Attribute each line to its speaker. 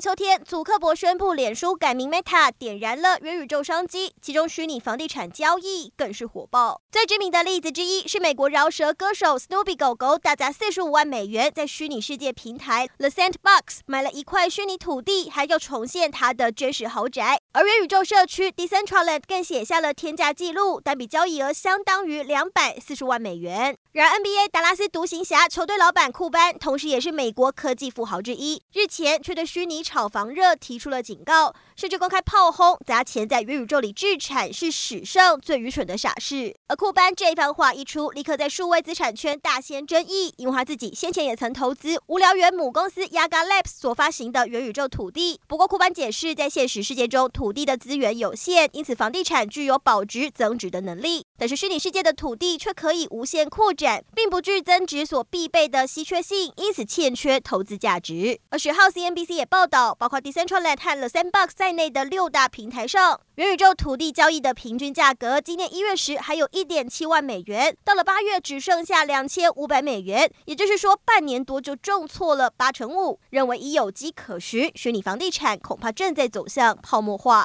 Speaker 1: 秋天，祖克伯宣布脸书改名 Meta，点燃了元宇宙商机，其中虚拟房地产交易更是火爆。最知名的例子之一是美国饶舌歌手 Snoopy 狗狗，大砸四十五万美元在虚拟世界平台 The Sandbox 买了一块虚拟土地，还要重现他的真实豪宅。而元宇宙社区 Decentraland 更写下了天价纪录，单笔交易额相当于两百四十万美元。然而 NBA 达拉斯独行侠球队老板库班，同时也是美国科技富豪之一，日前却对虚拟炒房热提出了警告，甚至公开炮轰砸钱在元宇宙里置产是史上最愚蠢的傻事。而库班这番话一出，立刻在数位资产圈大掀争议，因为他自己先前也曾投资无聊猿母公司 Yaga Labs 所发行的元宇宙土地。不过库班解释，在现实世界中土地的资源有限，因此房地产具有保值增值的能力，但是虚拟世界的土地却可以无限扩展，并不具增值所必备的稀缺性，因此欠缺投资价值。而十号 CNBC 也报道。包括 Decentraland 和 The Sandbox 在内的六大平台上，元宇宙土地交易的平均价格，今年一月时还有一点七万美元，到了八月只剩下两千五百美元，也就是说半年多就重挫了八成五。认为已有机可循，虚拟房地产恐怕正在走向泡沫化。